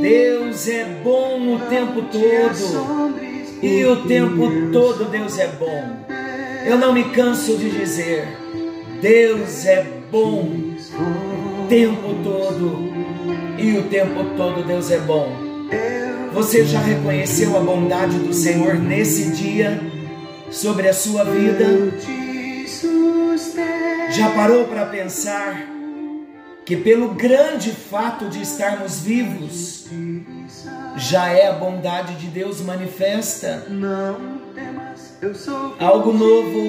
Deus é bom o tempo todo. E o tempo todo Deus é bom. Eu não me canso de dizer: Deus é bom o tempo todo. E o tempo todo Deus é bom. Você já reconheceu a bondade do Senhor nesse dia sobre a sua vida? Já parou para pensar que, pelo grande fato de estarmos vivos, já é a bondade de Deus manifesta? Algo novo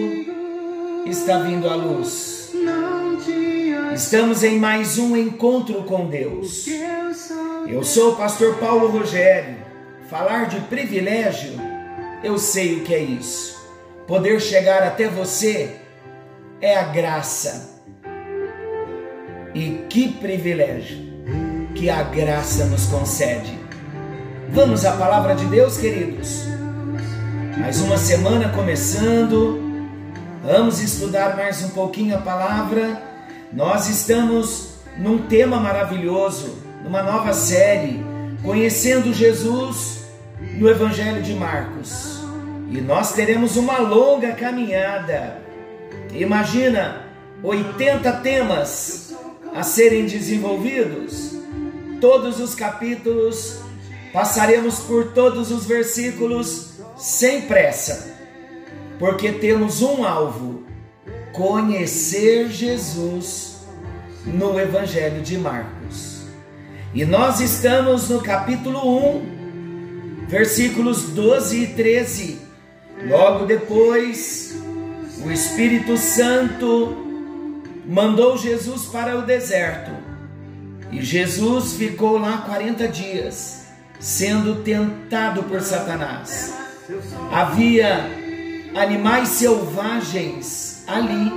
está vindo à luz. Estamos em mais um encontro com Deus. Eu sou o pastor Paulo Rogério. Falar de privilégio, eu sei o que é isso. Poder chegar até você é a graça. E que privilégio que a graça nos concede. Vamos à palavra de Deus, queridos. Mais uma semana começando. Vamos estudar mais um pouquinho a palavra. Nós estamos num tema maravilhoso, numa nova série, conhecendo Jesus no Evangelho de Marcos. E nós teremos uma longa caminhada. Imagina 80 temas a serem desenvolvidos, todos os capítulos, passaremos por todos os versículos sem pressa, porque temos um alvo: conhecer Jesus no Evangelho de Marcos. E nós estamos no capítulo 1, versículos 12 e 13. Logo depois, o Espírito Santo mandou Jesus para o deserto. E Jesus ficou lá 40 dias, sendo tentado por Satanás. Havia animais selvagens ali.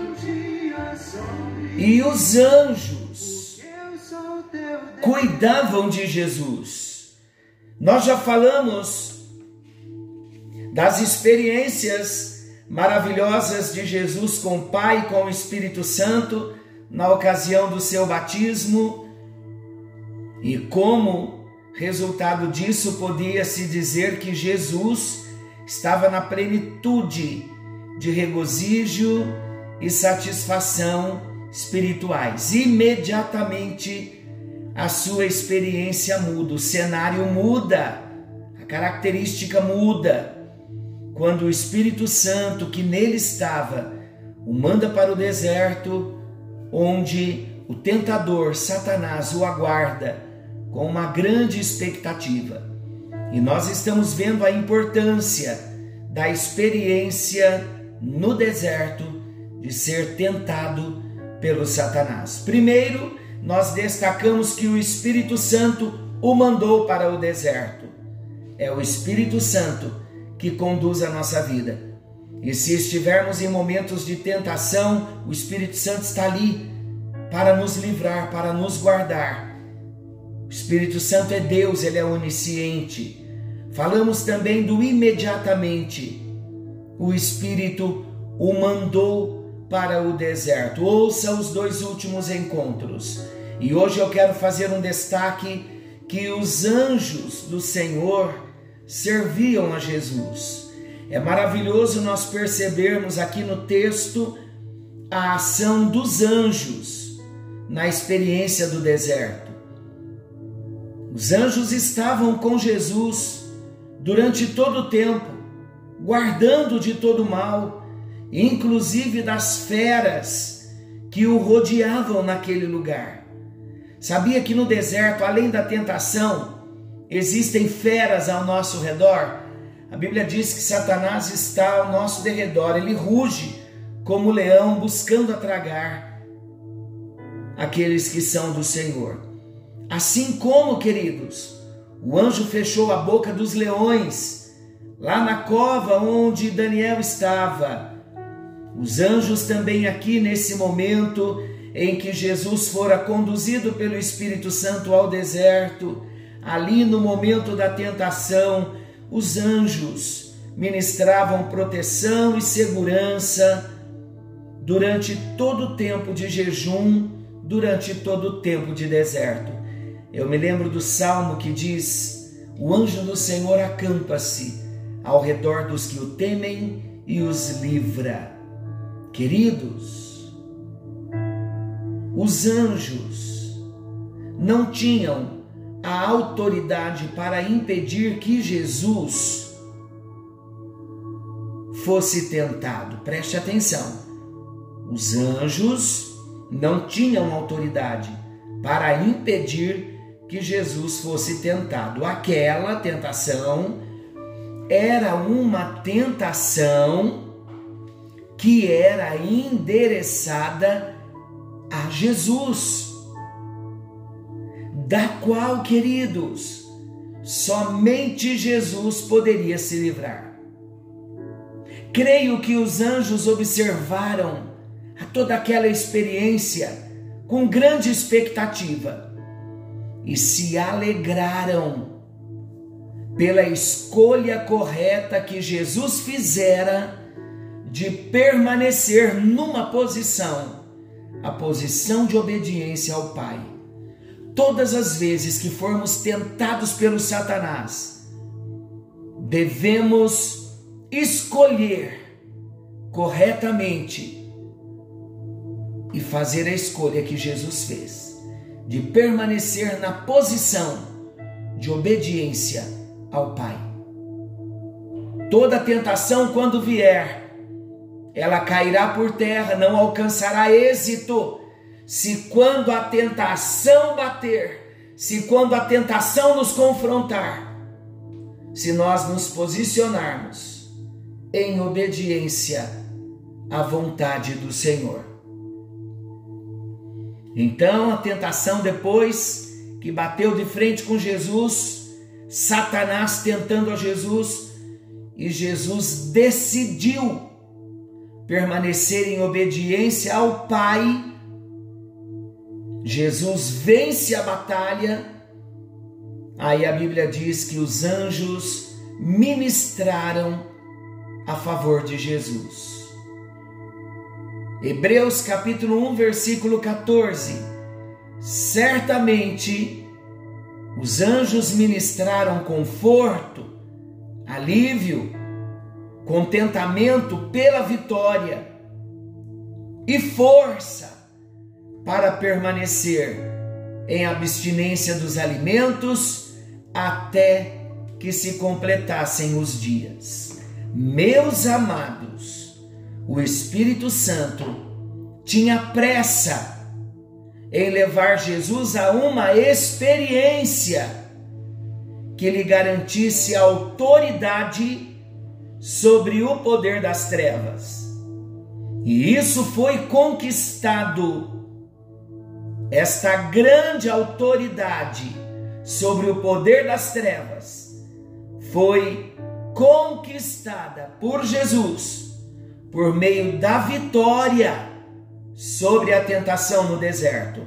E os anjos cuidavam de Jesus. Nós já falamos das experiências maravilhosas de Jesus com o Pai e com o Espírito Santo na ocasião do seu batismo e como resultado disso podia-se dizer que Jesus estava na plenitude de regozijo e satisfação espirituais. Imediatamente a sua experiência muda, o cenário muda, a característica muda quando o Espírito Santo que nele estava o manda para o deserto, onde o tentador Satanás o aguarda com uma grande expectativa. E nós estamos vendo a importância da experiência no deserto de ser tentado pelo Satanás. Primeiro, nós destacamos que o Espírito Santo o mandou para o deserto. É o Espírito Santo que conduz a nossa vida. E se estivermos em momentos de tentação, o Espírito Santo está ali para nos livrar, para nos guardar. O Espírito Santo é Deus, ele é onisciente. Falamos também do imediatamente. O Espírito o mandou para o deserto. Ouça os dois últimos encontros. E hoje eu quero fazer um destaque que os anjos do Senhor serviam a Jesus. É maravilhoso nós percebermos aqui no texto a ação dos anjos na experiência do deserto. Os anjos estavam com Jesus durante todo o tempo, guardando de todo mal, inclusive das feras que o rodeavam naquele lugar. Sabia que no deserto, além da tentação, Existem feras ao nosso redor. A Bíblia diz que Satanás está ao nosso derredor, ele ruge como leão buscando atragar aqueles que são do Senhor. Assim como, queridos, o anjo fechou a boca dos leões, lá na cova onde Daniel estava. Os anjos também aqui nesse momento em que Jesus fora conduzido pelo Espírito Santo ao deserto, ali no momento da tentação, os anjos ministravam proteção e segurança durante todo o tempo de jejum, durante todo o tempo de deserto. Eu me lembro do salmo que diz: O anjo do Senhor acampa-se ao redor dos que o temem e os livra. Queridos, os anjos não tinham a autoridade para impedir que Jesus fosse tentado. Preste atenção. Os anjos não tinham autoridade para impedir que Jesus fosse tentado. Aquela tentação era uma tentação que era endereçada a Jesus, da qual, queridos, somente Jesus poderia se livrar. Creio que os anjos observaram toda aquela experiência com grande expectativa e se alegraram pela escolha correta que Jesus fizera de permanecer numa posição, a posição de obediência ao Pai. Todas as vezes que formos tentados pelo Satanás, devemos escolher corretamente e fazer a escolha que Jesus fez de permanecer na posição de obediência ao Pai. Toda tentação, quando vier, ela cairá por terra, não alcançará êxito. Se quando a tentação bater, se quando a tentação nos confrontar, se nós nos posicionarmos em obediência à vontade do Senhor. Então a tentação depois que bateu de frente com Jesus, Satanás tentando a Jesus, e Jesus decidiu permanecer em obediência ao Pai. Jesus vence a batalha. Aí a Bíblia diz que os anjos ministraram a favor de Jesus. Hebreus capítulo 1, versículo 14. Certamente os anjos ministraram conforto, alívio, contentamento pela vitória e força para permanecer em abstinência dos alimentos até que se completassem os dias. Meus amados, o Espírito Santo tinha pressa em levar Jesus a uma experiência que lhe garantisse autoridade sobre o poder das trevas. E isso foi conquistado. Esta grande autoridade sobre o poder das trevas foi conquistada por Jesus por meio da vitória sobre a tentação no deserto.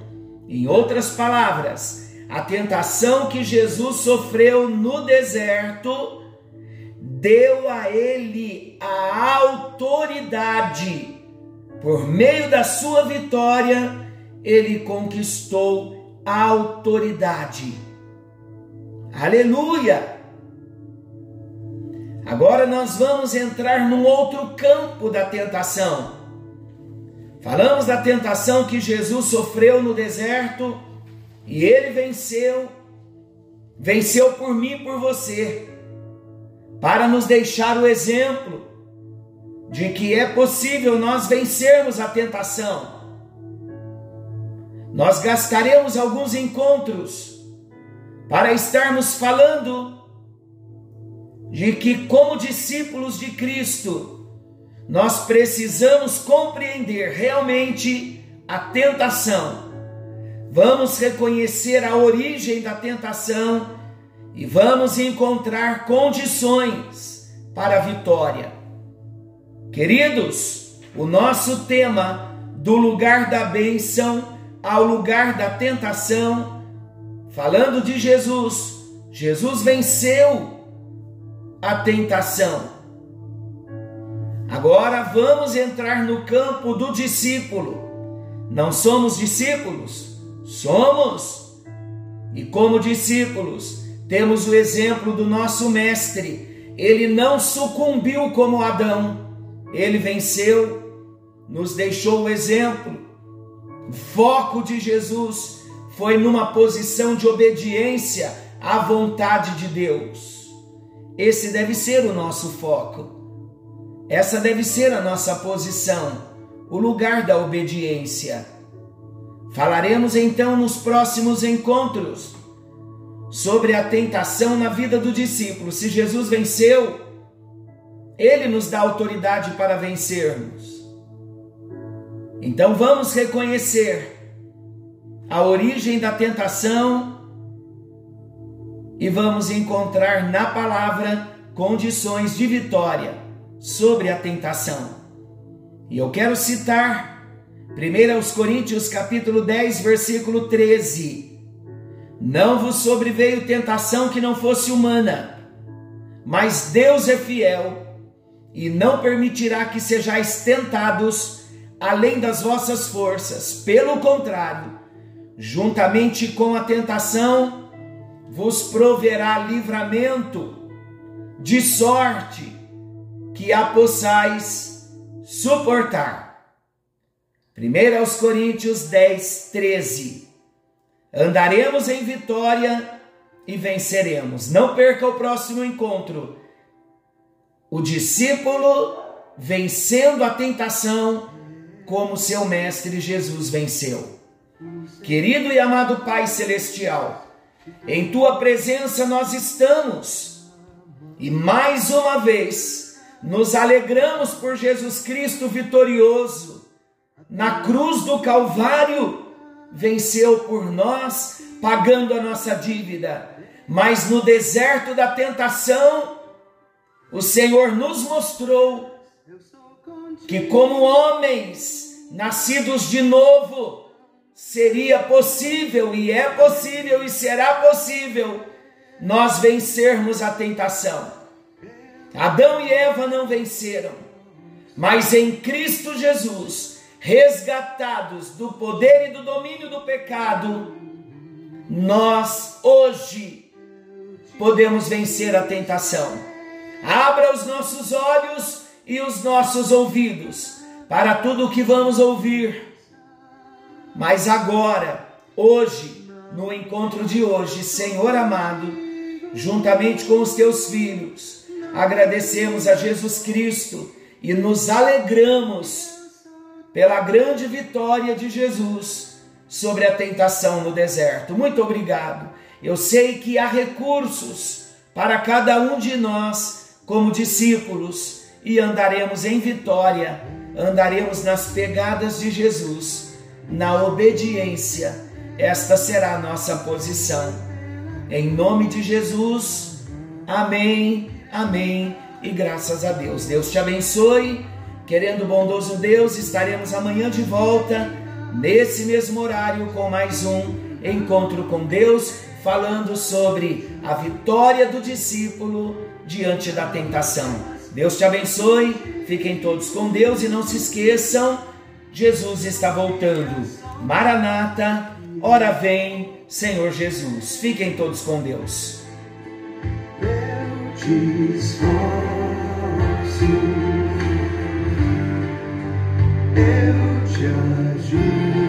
Em outras palavras, a tentação que Jesus sofreu no deserto deu a ele a autoridade. Por meio da sua vitória, ele conquistou a autoridade. Aleluia! Agora nós vamos entrar num outro campo da tentação. Falamos da tentação que Jesus sofreu no deserto e ele venceu, venceu por mim e por você, para nos deixar o exemplo de que é possível nós vencermos a tentação. Nós gastaremos alguns encontros para estarmos falando de que, como discípulos de Cristo, nós precisamos compreender realmente a tentação, vamos reconhecer a origem da tentação e vamos encontrar condições para a vitória. Queridos, o nosso tema do lugar da bênção ao lugar da tentação, falando de Jesus, Jesus venceu a tentação. Agora vamos entrar no campo do discípulo. Não somos discípulos? Somos! E como discípulos, temos o exemplo do nosso Mestre. Ele não sucumbiu como Adão, ele venceu, nos deixou o exemplo. Foco de Jesus foi numa posição de obediência à vontade de Deus. Esse deve ser o nosso foco. Essa deve ser a nossa posição, o lugar da obediência. Falaremos então nos próximos encontros sobre a tentação na vida do discípulo. Se Jesus venceu, ele nos dá autoridade para vencermos. Então vamos reconhecer a origem da tentação e vamos encontrar na palavra condições de vitória sobre a tentação. E eu quero citar 1 Coríntios capítulo 10, versículo 13. Não vos sobreveio tentação que não fosse humana, mas Deus é fiel e não permitirá que sejais tentados além das vossas forças. Pelo contrário, juntamente com a tentação, vos proverá livramento, de sorte que a possais suportar. 1 aos Coríntios 10, 13. Andaremos em vitória e venceremos. Não perca o próximo encontro. O discípulo vencendo a tentação como seu mestre Jesus venceu. Querido e amado Pai celestial, em tua presença nós estamos e mais uma vez nos alegramos por Jesus Cristo vitorioso. Na cruz do Calvário, venceu por nós, pagando a nossa dívida. Mas no deserto da tentação, o Senhor nos mostrou que, como homens nascidos de novo, seria possível, e é possível, e será possível, nós vencermos a tentação. Adão e Eva não venceram, mas em Cristo Jesus, resgatados do poder e do domínio do pecado, nós hoje podemos vencer a tentação. Abra os nossos olhos e os nossos ouvidos para tudo o que vamos ouvir. Mas agora, hoje, no encontro de hoje, Senhor amado, juntamente com os teus filhos, agradecemos a Jesus Cristo e nos alegramos pela grande vitória de Jesus sobre a tentação no deserto. Muito obrigado. Eu sei que há recursos para cada um de nós como discípulos e andaremos em vitória, andaremos nas pegadas de Jesus, na obediência. Esta será a nossa posição. Em nome de Jesus. Amém Amém e graças a Deus. Deus te abençoe. Querendo o bondoso Deus, estaremos amanhã de volta, nesse mesmo horário, com mais um encontro com Deus, falando sobre a vitória do discípulo diante da tentação. Deus te abençoe, fiquem todos com Deus e não se esqueçam, Jesus está voltando. Maranata, ora vem, Senhor Jesus. Fiquem todos com Deus eu te ajudo.